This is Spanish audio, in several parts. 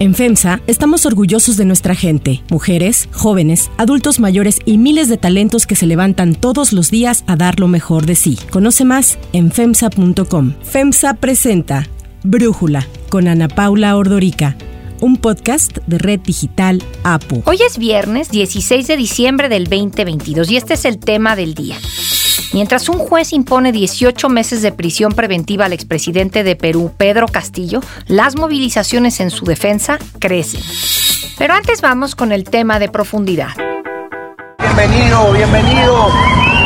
En FEMSA estamos orgullosos de nuestra gente, mujeres, jóvenes, adultos mayores y miles de talentos que se levantan todos los días a dar lo mejor de sí. Conoce más en FEMSA.com. FEMSA presenta Brújula con Ana Paula Ordorica un podcast de Red Digital APU. Hoy es viernes 16 de diciembre del 2022 y este es el tema del día. Mientras un juez impone 18 meses de prisión preventiva al expresidente de Perú, Pedro Castillo, las movilizaciones en su defensa crecen. Pero antes vamos con el tema de profundidad. Bienvenido, bienvenido,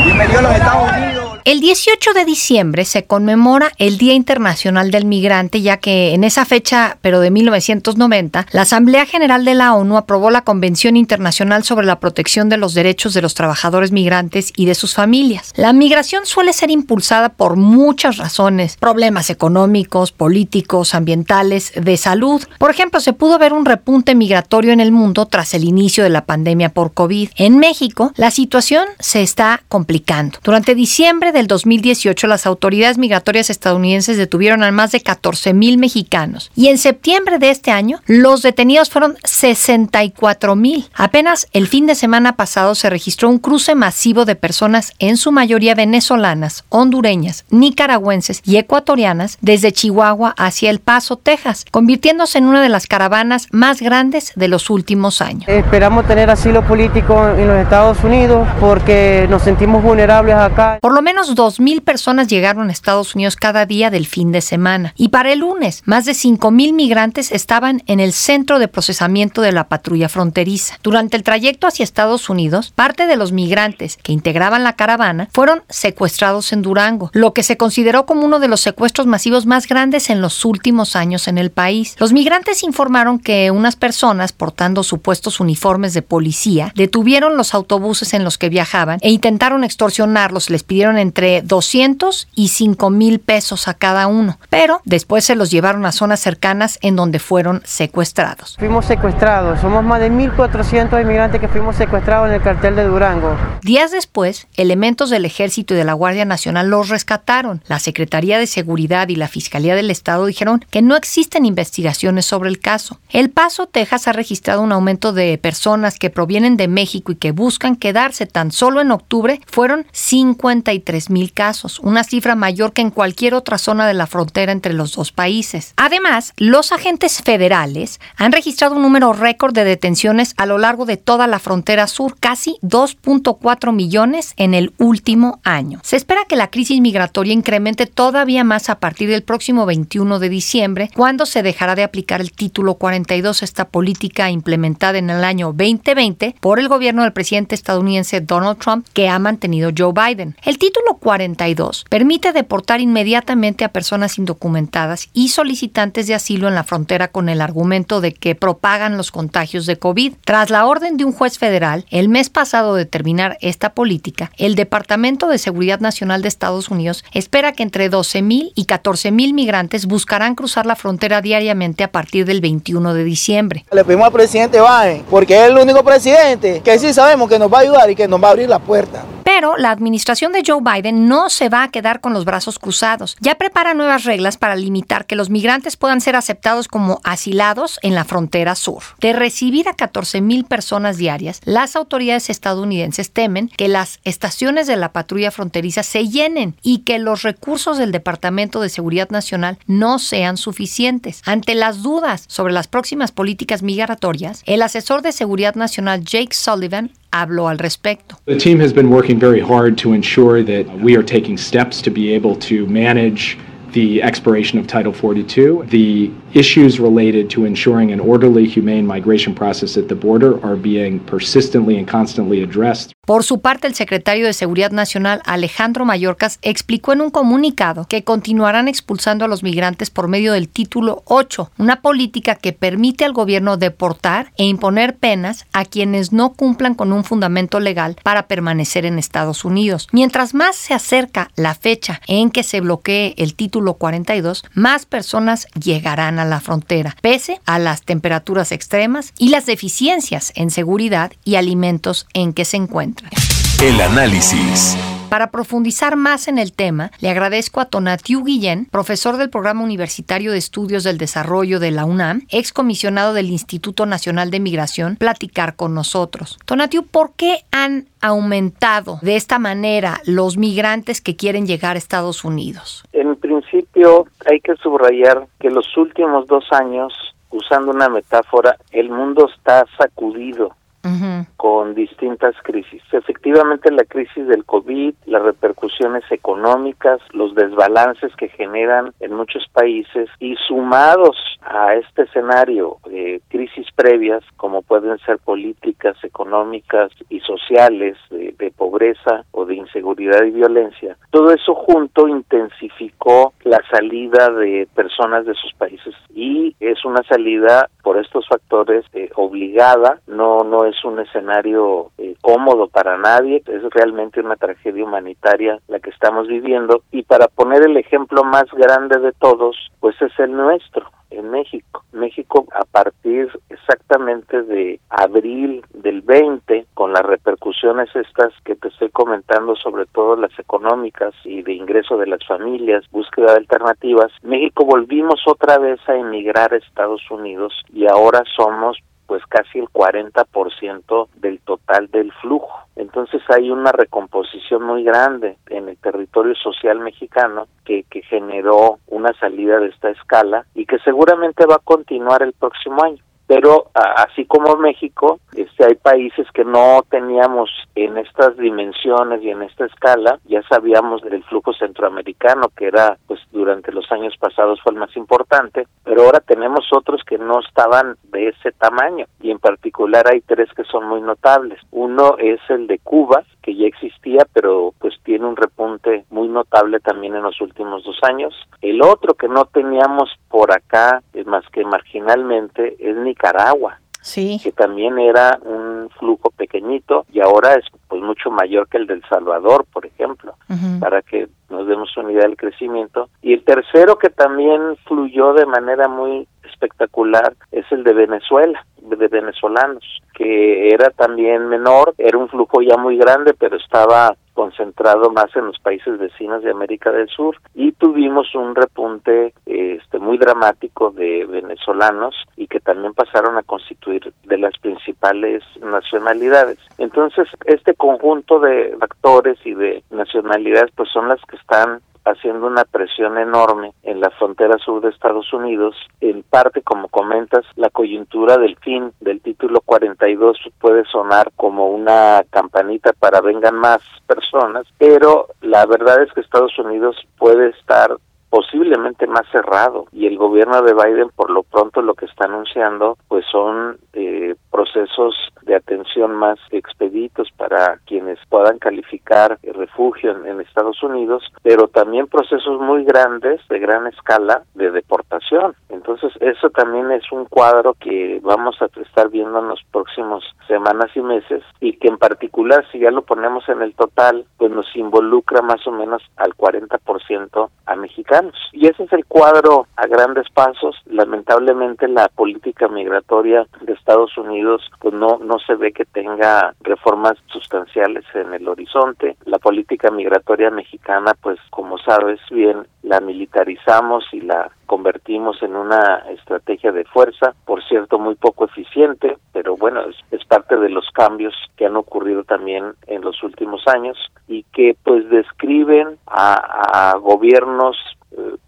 bienvenido a los Estados Unidos. El 18 de diciembre se conmemora el Día Internacional del Migrante, ya que en esa fecha, pero de 1990, la Asamblea General de la ONU aprobó la Convención Internacional sobre la Protección de los Derechos de los Trabajadores Migrantes y de sus familias. La migración suele ser impulsada por muchas razones, problemas económicos, políticos, ambientales, de salud. Por ejemplo, se pudo ver un repunte migratorio en el mundo tras el inicio de la pandemia por COVID. En México, la situación se está complicando. Durante diciembre del 2018, las autoridades migratorias estadounidenses detuvieron a más de 14 mil mexicanos y en septiembre de este año los detenidos fueron 64 mil. Apenas el fin de semana pasado se registró un cruce masivo de personas, en su mayoría venezolanas, hondureñas, nicaragüenses y ecuatorianas, desde Chihuahua hacia El Paso, Texas, convirtiéndose en una de las caravanas más grandes de los últimos años. Esperamos tener asilo político en los Estados Unidos porque nos sentimos vulnerables acá. Por lo menos 2.000 personas llegaron a Estados Unidos cada día del fin de semana. Y para el lunes, más de 5.000 migrantes estaban en el centro de procesamiento de la patrulla fronteriza. Durante el trayecto hacia Estados Unidos, parte de los migrantes que integraban la caravana fueron secuestrados en Durango, lo que se consideró como uno de los secuestros masivos más grandes en los últimos años en el país. Los migrantes informaron que unas personas portando supuestos uniformes de policía detuvieron los autobuses en los que viajaban e intentaron extorsionarlos, les pidieron entre 200 y 5 mil pesos a cada uno, pero después se los llevaron a zonas cercanas en donde fueron secuestrados. Fuimos secuestrados, somos más de 1.400 inmigrantes que fuimos secuestrados en el cartel de Durango. Días después, elementos del Ejército y de la Guardia Nacional los rescataron. La Secretaría de Seguridad y la Fiscalía del Estado dijeron que no existen investigaciones sobre el caso. El Paso, Texas, ha registrado un aumento de personas que provienen de México y que buscan quedarse. Tan solo en octubre fueron 53 mil casos, una cifra mayor que en cualquier otra zona de la frontera entre los dos países. Además, los agentes federales han registrado un número récord de detenciones a lo largo de toda la frontera sur, casi 2.4 millones en el último año. Se espera que la crisis migratoria incremente todavía más a partir del próximo 21 de diciembre, cuando se dejará de aplicar el título 42, esta política implementada en el año 2020 por el gobierno del presidente estadounidense Donald Trump, que ha mantenido Joe Biden. El título 42 permite deportar inmediatamente a personas indocumentadas y solicitantes de asilo en la frontera con el argumento de que propagan los contagios de COVID. Tras la orden de un juez federal, el mes pasado de terminar esta política, el Departamento de Seguridad Nacional de Estados Unidos espera que entre 12.000 y 14.000 migrantes buscarán cruzar la frontera diariamente a partir del 21 de diciembre. Le pedimos al presidente Biden, porque es el único presidente que sí sabemos que nos va a ayudar y que nos va a abrir la puerta. Pero la administración de Joe Biden no se va a quedar con los brazos cruzados. Ya prepara nuevas reglas para limitar que los migrantes puedan ser aceptados como asilados en la frontera sur. De recibir a 14 mil personas diarias, las autoridades estadounidenses temen que las estaciones de la patrulla fronteriza se llenen y que los recursos del Departamento de Seguridad Nacional no sean suficientes. Ante las dudas sobre las próximas políticas migratorias, el asesor de Seguridad Nacional Jake Sullivan habló al respecto. The team has been working very hard to ensure that we are taking steps to be able to manage the expiration of Title 42. The issues related to ensuring an orderly, humane migration process at the border are being persistently and constantly addressed. Por su parte, el secretario de Seguridad Nacional, Alejandro Mayorkas, explicó en un comunicado que continuarán expulsando a los migrantes por medio del título 8, una política que permite al gobierno deportar e imponer penas a quienes no cumplan con un fundamento legal para permanecer en Estados Unidos. Mientras más se acerca la fecha en que se bloquee el título 42, más personas llegarán a la frontera, pese a las temperaturas extremas y las deficiencias en seguridad y alimentos en que se encuentran. El análisis. Para profundizar más en el tema, le agradezco a Tonatiu Guillén, profesor del Programa Universitario de Estudios del Desarrollo de la UNAM, excomisionado del Instituto Nacional de Migración, platicar con nosotros. Tonatiu, ¿por qué han aumentado de esta manera los migrantes que quieren llegar a Estados Unidos? En principio hay que subrayar que los últimos dos años, usando una metáfora, el mundo está sacudido con distintas crisis. Efectivamente, la crisis del COVID, las repercusiones económicas, los desbalances que generan en muchos países y sumados a este escenario de crisis previas, como pueden ser políticas económicas y sociales, de, de pobreza o de inseguridad y violencia, todo eso junto intensificó la salida de personas de sus países y es una salida por estos factores eh, obligada, no no es un escenario eh, cómodo para nadie, es realmente una tragedia humanitaria la que estamos viviendo y para poner el ejemplo más grande de todos, pues es el nuestro en México. México a partir exactamente de abril del 20, con las repercusiones estas que te estoy comentando, sobre todo las económicas y de ingreso de las familias, búsqueda de alternativas, México volvimos otra vez a emigrar a Estados Unidos y ahora somos pues casi el 40% del total del flujo. Entonces hay una recomposición muy grande en el territorio social mexicano que, que generó una salida de esta escala y que seguramente va a continuar el próximo año pero así como México, este, hay países que no teníamos en estas dimensiones y en esta escala, ya sabíamos del flujo centroamericano que era, pues durante los años pasados fue el más importante, pero ahora tenemos otros que no estaban de ese tamaño y en particular hay tres que son muy notables. Uno es el de Cuba, que ya existía, pero pues tiene un repunte muy notable también en los últimos dos años. El otro que no teníamos por acá, más que marginalmente, es Nicaragua. Sí. que también era un flujo pequeñito y ahora es pues mucho mayor que el del Salvador, por ejemplo, para que nos demos una idea del crecimiento. Y el tercero que también fluyó de manera muy espectacular es el de Venezuela, de venezolanos, que era también menor, era un flujo ya muy grande, pero estaba concentrado más en los países vecinos de América del Sur y tuvimos un repunte este muy dramático de venezolanos y que también pasaron a constituir de las principales nacionalidades. Entonces, este conjunto de factores y de nacionalidades pues son las que están haciendo una presión enorme en la frontera sur de Estados Unidos. En parte, como comentas, la coyuntura del fin del título 42 puede sonar como una campanita para vengan más personas, pero la verdad es que Estados Unidos puede estar posiblemente más cerrado y el gobierno de Biden por lo pronto lo que está anunciando pues son eh, procesos de atención más expeditos para quienes puedan calificar refugio en, Estados Unidos pero también procesos muy grandes de gran escala de deportación entonces eso también es un cuadro que vamos a estar viendo en los próximos semanas y meses y que en particular si ya lo ponemos en el total pues nos involucra más o menos al 40% a mexicanos y ese es el cuadro a grandes pasos. Lamentablemente la política migratoria de Estados Unidos pues no, no se ve que tenga reformas sustanciales en el horizonte. La política migratoria mexicana pues como sabes bien la militarizamos y la convertimos en una estrategia de fuerza, por cierto muy poco eficiente, pero bueno, es, parte de los cambios que han ocurrido también en los últimos años y que pues describen a, gobiernos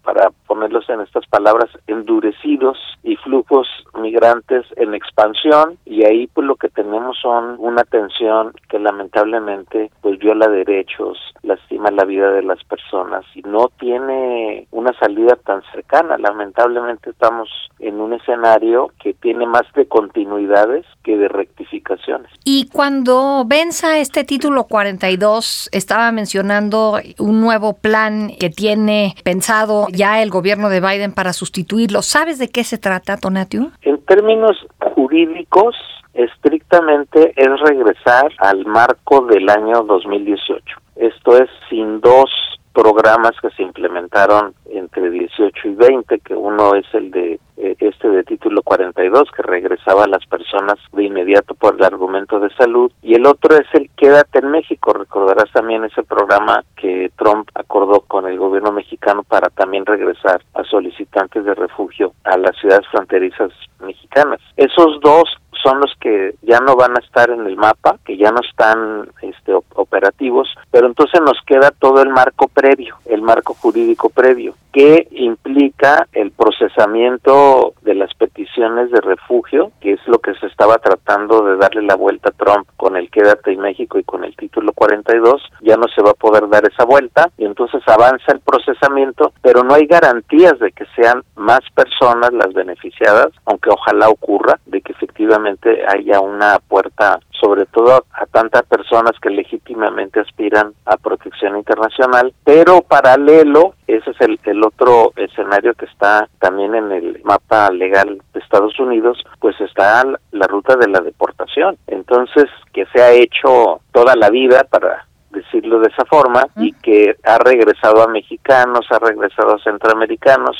para ponerlos en estas palabras, endurecidos y flujos migrantes en expansión y ahí pues lo que tenemos son una tensión que lamentablemente pues viola derechos, lastima la vida de las personas y no tiene una salida tan cercana. Lamentablemente estamos en un escenario que tiene más de continuidades que de rectificaciones. Y cuando venza este título 42, estaba mencionando un nuevo plan que tiene pensado ya el gobierno de Biden para sustituirlo. ¿Sabes de qué se trata, Tonatiu? En términos jurídicos, estrictamente es regresar al marco del año 2018. Esto es sin dos programas que se implementaron entre 18 y 20, que uno es el de eh, este de título 42 que regresaba a las personas de inmediato por el argumento de salud y el otro es el Quédate en México. Recordarás también ese programa que Trump acordó con el gobierno mexicano para también regresar a solicitantes de refugio a las ciudades fronterizas mexicanas. Esos dos son los que ya no van a estar en el mapa, que ya no están este, operativos, pero entonces nos queda todo el marco previo, el marco jurídico previo, que implica el procesamiento de las peticiones de refugio, que es lo que se estaba tratando de darle la vuelta a Trump con el Quédate en México y con el título 42, ya no se va a poder dar esa vuelta y entonces avanza el procesamiento, pero no hay garantías de que sean más personas las beneficiadas, aunque ojalá ocurra, de que efectivamente haya una puerta sobre todo a tantas personas que legítimamente aspiran a protección internacional, pero paralelo, ese es el, el otro escenario que está también en el mapa legal de Estados Unidos, pues está la ruta de la deportación. Entonces, que se ha hecho toda la vida para decirlo de esa forma, y que ha regresado a mexicanos, ha regresado a centroamericanos,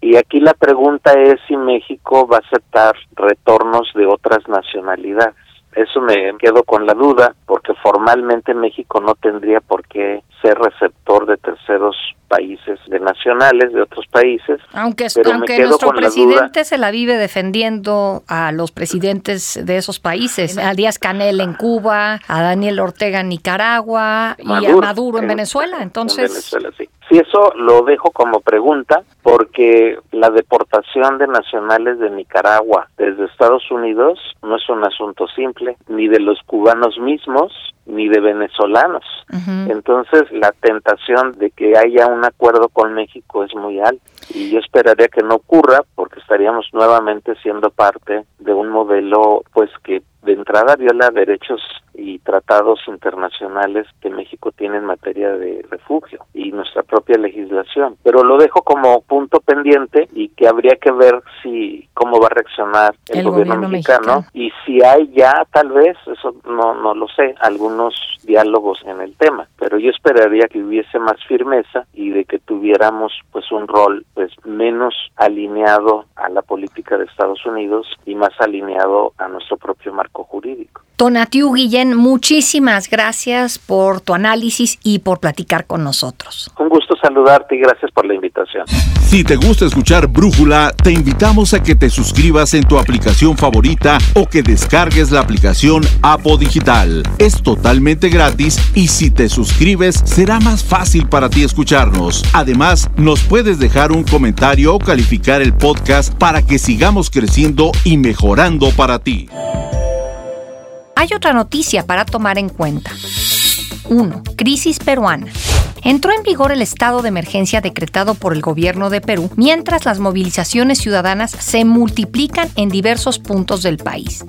y aquí la pregunta es si México va a aceptar retornos de otras nacionalidades. Eso me quedo con la duda, porque formalmente México no tendría por qué ser receptor de terceros países, de nacionales de otros países. Aunque, aunque nuestro presidente se la vive defendiendo a los presidentes de esos países, a Díaz Canel en Cuba, a Daniel Ortega en Nicaragua y a Maduro en, Venezuela. Entonces, Venezuela, sí. Sí, eso lo dejo como pregunta porque la deportación de nacionales de Nicaragua desde Estados Unidos no es un asunto simple, ni de los cubanos mismos, ni de venezolanos. Entonces, la tentación de que haya un acuerdo con México es muy alta y yo esperaría que no ocurra porque estaríamos nuevamente siendo parte de un modelo pues que de entrada viola derechos y tratados internacionales que México tiene en materia de refugio y nuestra propia legislación. Pero lo dejo como punto pendiente y que habría que ver si cómo va a reaccionar el, gobierno, mexicano, y si hay ya tal vez, eso no no lo sé, algunos diálogos en el tema, pero yo esperaría que hubiese más firmeza y de que tuviéramos pues un rol pues menos alineado a la política de Estados Unidos y más alineado a nuestro propio marco jurídico. Tonatiu Guillén, muchísimas gracias por tu análisis y por platicar con nosotros. Un gusto saludarte y gracias por la invitación. Si te gusta escuchar Brújula, te invitamos a que te suscribas en tu aplicación favorita o que descargues la aplicación Apo Digital. Es totalmente gratis y si te suscribes será más fácil para ti escucharnos. Además, nos puedes dejar un comentario o calificar el podcast para que sigamos creciendo y mejorando para ti. Hay otra noticia para tomar en cuenta. 1. Crisis peruana. Entró en vigor el estado de emergencia decretado por el gobierno de Perú, mientras las movilizaciones ciudadanas se multiplican en diversos puntos del país.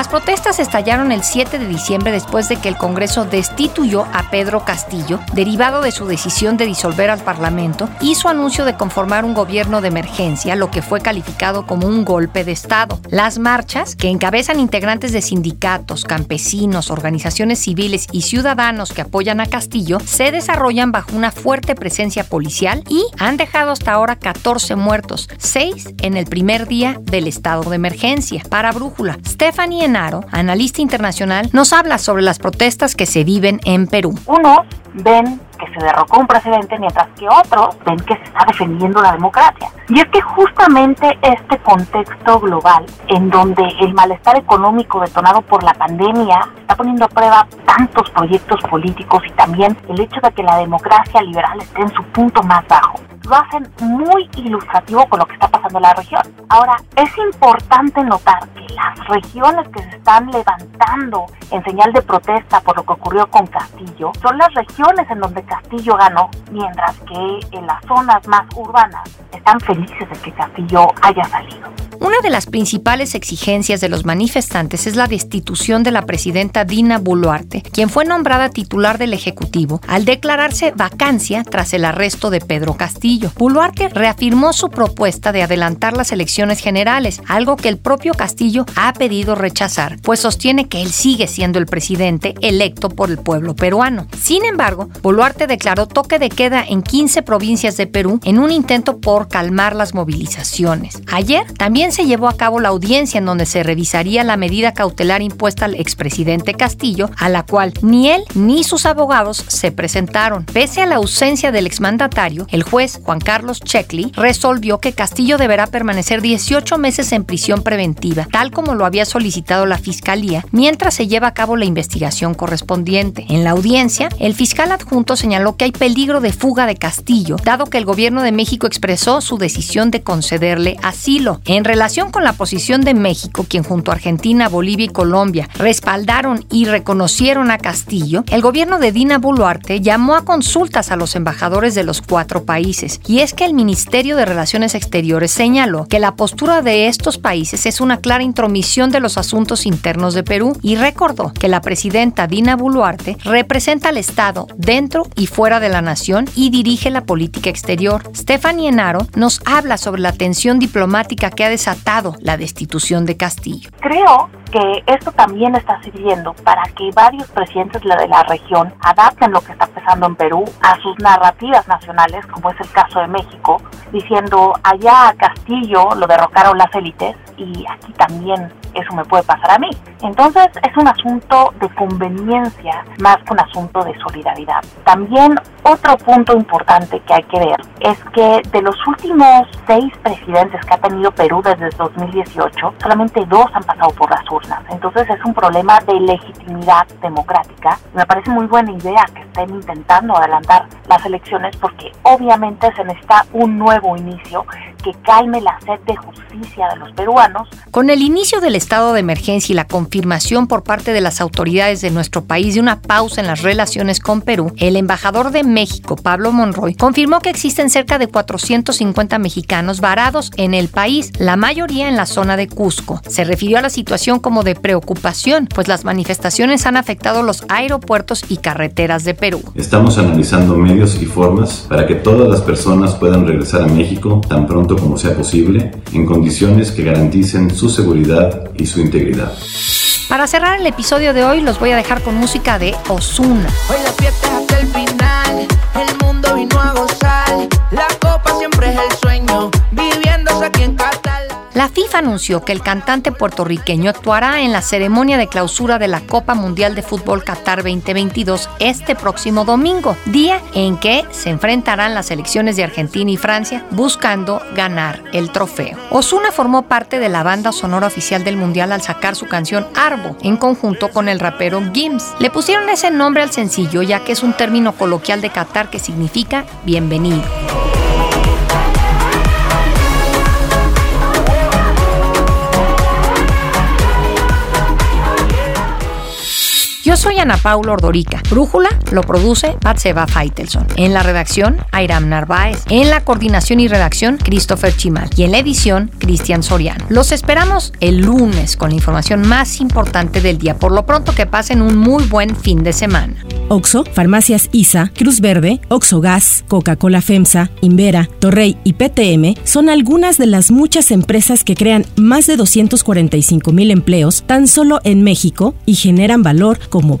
Las protestas estallaron el 7 de diciembre después de que el Congreso destituyó a Pedro Castillo, derivado de su decisión de disolver al Parlamento, y su anuncio de conformar un gobierno de emergencia, lo que fue calificado como un golpe de Estado. Las marchas, que encabezan integrantes de sindicatos, campesinos, organizaciones civiles y ciudadanos que apoyan a Castillo, se desarrollan bajo una fuerte presencia policial y han dejado hasta ahora 14 muertos, 6 en el primer día del estado de emergencia. Para Brújula, Stephanie Enaro, analista internacional, nos habla sobre las protestas que se viven en Perú. Unos ven que se derrocó un presidente, mientras que otros ven que se está defendiendo la democracia. Y es que justamente este contexto global, en donde el malestar económico detonado por la pandemia está poniendo a prueba tantos proyectos políticos y también el hecho de que la democracia liberal esté en su punto más bajo, lo hacen muy ilustrativo con lo que está pasando en la región. Ahora, es importante notar que las regiones que se están levantando en señal de protesta por lo que ocurrió con Castillo son las regiones en donde Castillo ganó, mientras que en las zonas más urbanas están felices de que Castillo haya salido. Una de las principales exigencias de los manifestantes es la destitución de la presidenta Dina Boluarte, quien fue nombrada titular del Ejecutivo al declararse vacancia tras el arresto de Pedro Castillo. Boluarte reafirmó su propuesta de adelantar las elecciones generales, algo que el propio Castillo ha pedido rechazar, pues sostiene que él sigue siendo el presidente electo por el pueblo peruano. Sin embargo, Boluarte declaró toque de queda en 15 provincias de Perú en un intento por calmar las movilizaciones. Ayer también se llevó a cabo la audiencia en donde se revisaría la medida cautelar impuesta al expresidente Castillo, a la cual ni él ni sus abogados se presentaron. Pese a la ausencia del exmandatario, el juez Juan Carlos Checkley resolvió que Castillo deberá permanecer 18 meses en prisión preventiva, tal como lo había solicitado la Fiscalía, mientras se lleva a cabo la investigación correspondiente. En la audiencia, el fiscal adjunto señaló que hay peligro de fuga de Castillo, dado que el gobierno de México expresó su decisión de concederle asilo. En relación con la posición de México, quien junto a Argentina, Bolivia y Colombia respaldaron y reconocieron a Castillo, el gobierno de Dina Boluarte llamó a consultas a los embajadores de los cuatro países. Y es que el Ministerio de Relaciones Exteriores señaló que la postura de estos países es una clara intromisión de los asuntos internos de Perú y recordó que la presidenta Dina Boluarte representa al Estado dentro y fuera de la nación y dirige la política exterior. Stephanie Enaro nos habla sobre la tensión diplomática que ha desatado la destitución de Castillo. Creo que esto también está sirviendo para que varios presidentes de la región adapten lo que está pasando en Perú a sus narrativas nacionales, como es el caso de México, diciendo allá a Castillo lo derrocaron las élites y aquí también eso me puede pasar a mí. Entonces es un asunto de conveniencia más que un asunto de solidaridad. También otro punto importante que hay que ver es que de los últimos seis presidentes que ha tenido Perú desde 2018, solamente dos han pasado por las urnas. Entonces es un problema de legitimidad democrática. Me parece muy buena idea que estén intentando adelantar las elecciones porque obviamente se necesita un nuevo inicio que calme la sed de justicia de los peruanos. Con el inicio del estado de emergencia y la confirmación por parte de las autoridades de nuestro país de una pausa en las relaciones con Perú, el embajador de México, Pablo Monroy, confirmó que existen cerca de 450 mexicanos varados en el país, la mayoría en la zona de Cusco. Se refirió a la situación como de preocupación, pues las manifestaciones han afectado los aeropuertos y carreteras de Perú. Estamos analizando medios y formas para que todas las personas puedan regresar a México tan pronto como sea posible, en condiciones que garanticen su seguridad y su integridad. Para cerrar el episodio de hoy, los voy a dejar con música de Osuna. Hoy la fiesta hasta el final, el mundo vino a gozar, la copa siempre es el La FIFA anunció que el cantante puertorriqueño actuará en la ceremonia de clausura de la Copa Mundial de Fútbol Qatar 2022 este próximo domingo, día en que se enfrentarán las selecciones de Argentina y Francia buscando ganar el trofeo. Osuna formó parte de la banda sonora oficial del Mundial al sacar su canción Arbo en conjunto con el rapero Gims. Le pusieron ese nombre al sencillo ya que es un término coloquial de Qatar que significa bienvenido. Eso Ana Paula Ordorica. Brújula lo produce Batseba Faitelson. En la redacción, Airam Narváez. En la coordinación y redacción, Christopher Chimal. Y en la edición, Cristian Soriano. Los esperamos el lunes con la información más importante del día. Por lo pronto, que pasen un muy buen fin de semana. Oxo, Farmacias ISA, Cruz Verde, Oxo Gas, Coca-Cola FEMSA, Invera, Torrey y PTM son algunas de las muchas empresas que crean más de 245 mil empleos tan solo en México y generan valor como